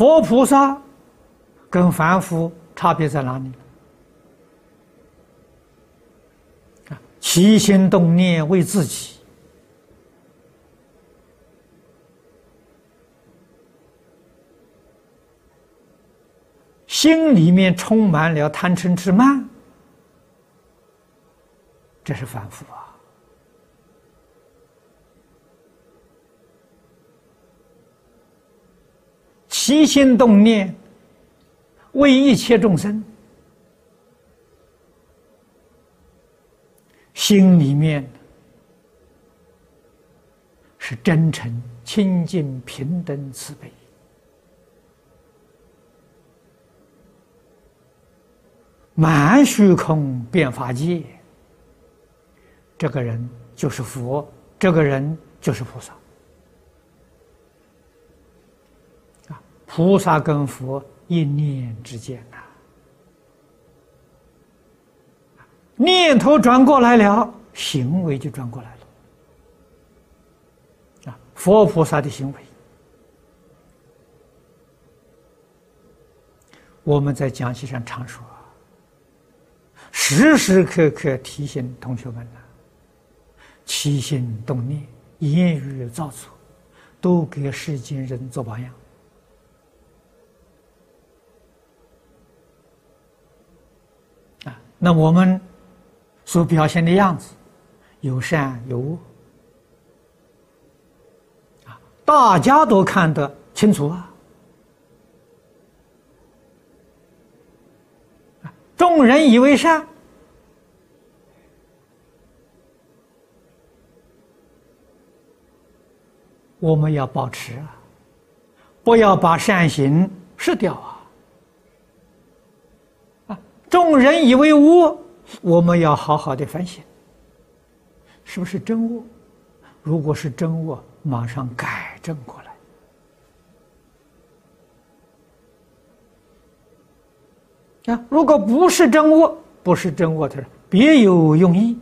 佛菩萨跟凡夫差别在哪里？啊，起心动念为自己，心里面充满了贪嗔痴慢，这是凡夫啊。起心动念为一切众生，心里面是真诚、清净、平等、慈悲，满虚空遍法界，这个人就是佛，这个人就是菩萨。菩萨跟佛一念之间呐，念头转过来了，行为就转过来了。啊，佛菩萨的行为，我们在讲席上常说，时时刻刻提醒同学们呐，起心动念、言语造作，都给世间人做榜样。那我们所表现的样子，有善有恶，啊，大家都看得清楚啊。众人以为善，我们要保持啊，不要把善行失掉啊。众人以为恶，我们要好好的反省，是不是真恶？如果是真恶，马上改正过来。啊，如果不是真恶，不是真恶，他说别有用意。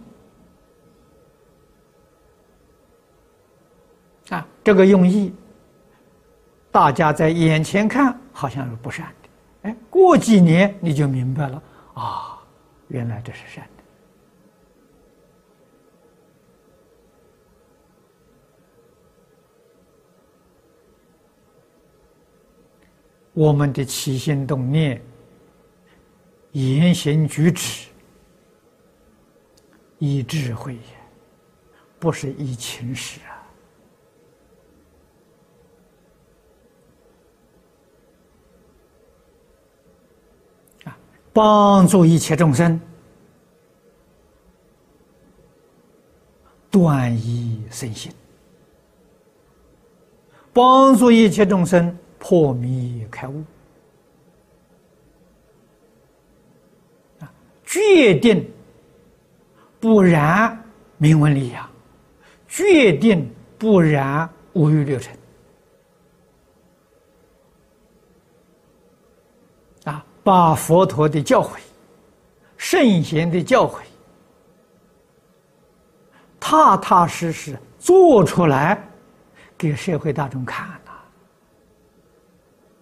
啊，这个用意，大家在眼前看好像是不善的，哎，过几年你就明白了。啊，原来这是善的。我们的起心动念、言行举止，以智慧，不是以情识啊。帮助一切众生。断疑生信，帮助一切众生破迷开悟，啊，决定不染名闻利养，决定不染五欲六尘。把佛陀的教诲、圣贤的教诲，踏踏实实做出来，给社会大众看。